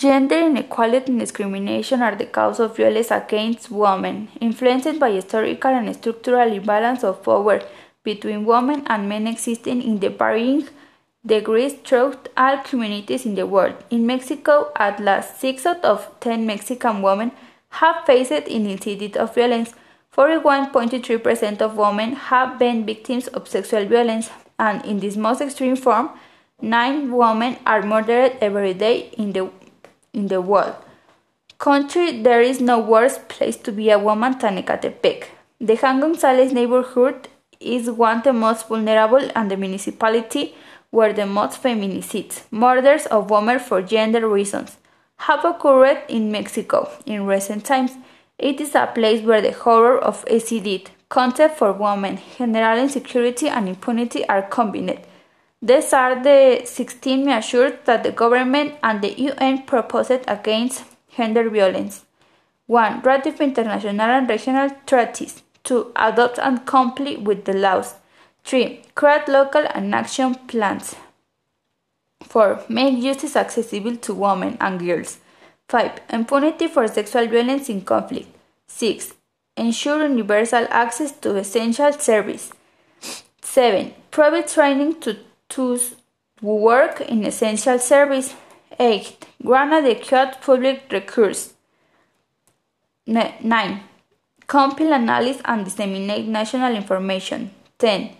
Gender inequality and discrimination are the cause of violence against women, influenced by historical and structural imbalance of power between women and men existing in the varying degrees throughout all communities in the world. In Mexico, at last, 6 out of 10 Mexican women have faced an incident of violence. 41.3% of women have been victims of sexual violence, and in this most extreme form, 9 women are murdered every day in the in the world. Country, there is no worse place to be a woman than Ecatepec. The Juan Gonzalez neighborhood is one of the most vulnerable and the municipality where the most feminicides, murders of women for gender reasons, have occurred in Mexico in recent times. It is a place where the horror of SED, contempt for women, general insecurity and impunity are combined. These are the 16 measures that the government and the UN proposed against gender violence. 1. Ratify international and regional treaties. 2. Adopt and comply with the laws. 3. Create local and action plans. 4. Make justice accessible to women and girls. 5. Impunity for sexual violence in conflict. 6. Ensure universal access to essential service. 7. Provide training to to work in essential service. 8. Grant adequate public recourse. 9. Compile, analyze, and disseminate national information. 10.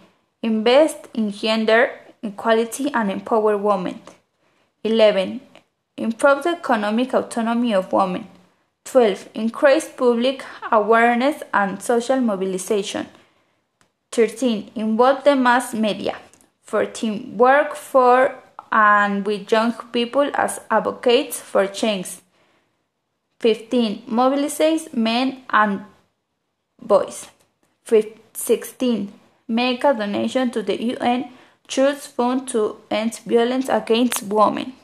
Invest in gender equality and empower women. 11. Improve the economic autonomy of women. 12. Increase public awareness and social mobilization. 13. Involve the mass media. 14. Work for and with young people as advocates for change. 15. Mobilize men and boys. 16. Make a donation to the UN Trust Fund to End Violence Against Women.